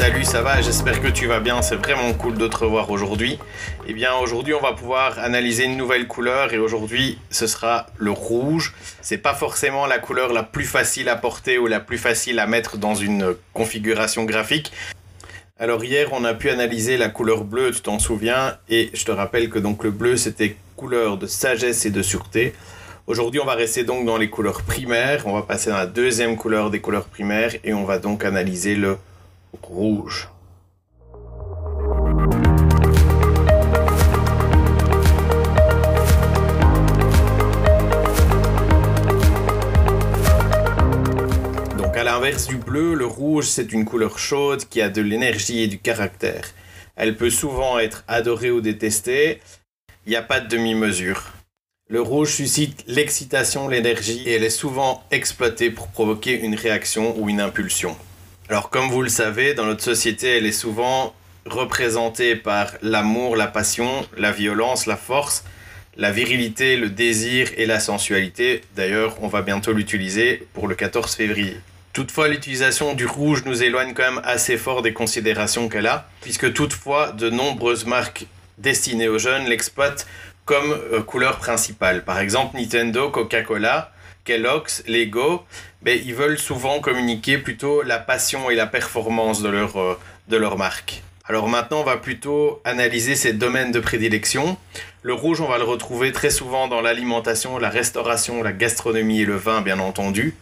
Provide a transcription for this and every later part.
Salut, ça va? J'espère que tu vas bien. C'est vraiment cool de te revoir aujourd'hui. Eh bien, aujourd'hui, on va pouvoir analyser une nouvelle couleur et aujourd'hui, ce sera le rouge. C'est pas forcément la couleur la plus facile à porter ou la plus facile à mettre dans une configuration graphique. Alors hier, on a pu analyser la couleur bleue, tu t'en souviens, et je te rappelle que donc le bleu, c'était couleur de sagesse et de sûreté. Aujourd'hui, on va rester donc dans les couleurs primaires. On va passer dans la deuxième couleur des couleurs primaires et on va donc analyser le rouge. Donc à l'inverse du bleu, le rouge c'est une couleur chaude qui a de l'énergie et du caractère. Elle peut souvent être adorée ou détestée. Il n'y a pas de demi-mesure. Le rouge suscite l'excitation, l'énergie et elle est souvent exploitée pour provoquer une réaction ou une impulsion. Alors comme vous le savez, dans notre société, elle est souvent représentée par l'amour, la passion, la violence, la force, la virilité, le désir et la sensualité. D'ailleurs, on va bientôt l'utiliser pour le 14 février. Toutefois, l'utilisation du rouge nous éloigne quand même assez fort des considérations qu'elle a, puisque toutefois, de nombreuses marques destinées aux jeunes l'exploitent comme euh, couleur principale. Par exemple, Nintendo, Coca-Cola, Kellogg's, Lego, ben, ils veulent souvent communiquer plutôt la passion et la performance de leur, euh, de leur marque. Alors maintenant, on va plutôt analyser ces domaines de prédilection. Le rouge, on va le retrouver très souvent dans l'alimentation, la restauration, la gastronomie et le vin, bien entendu.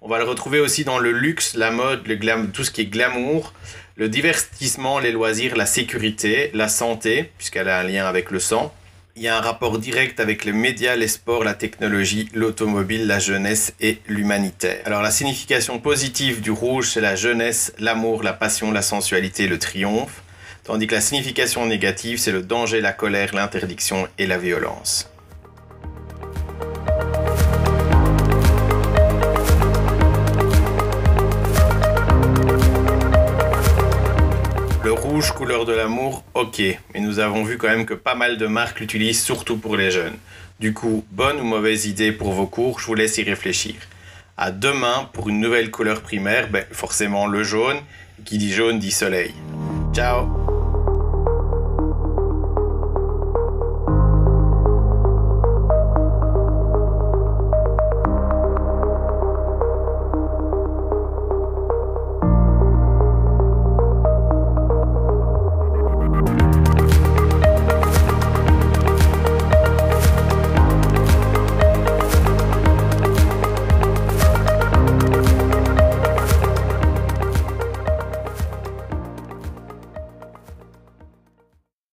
On va le retrouver aussi dans le luxe, la mode, le tout ce qui est glamour, le divertissement, les loisirs, la sécurité, la santé, puisqu'elle a un lien avec le sang, il y a un rapport direct avec les médias, les sports, la technologie, l'automobile, la jeunesse et l'humanitaire. Alors la signification positive du rouge, c'est la jeunesse, l'amour, la passion, la sensualité, le triomphe, tandis que la signification négative, c'est le danger, la colère, l'interdiction et la violence. Couleur de l'amour, ok, mais nous avons vu quand même que pas mal de marques l'utilisent surtout pour les jeunes. Du coup, bonne ou mauvaise idée pour vos cours, je vous laisse y réfléchir. À demain pour une nouvelle couleur primaire, ben, forcément le jaune, qui dit jaune dit soleil. Ciao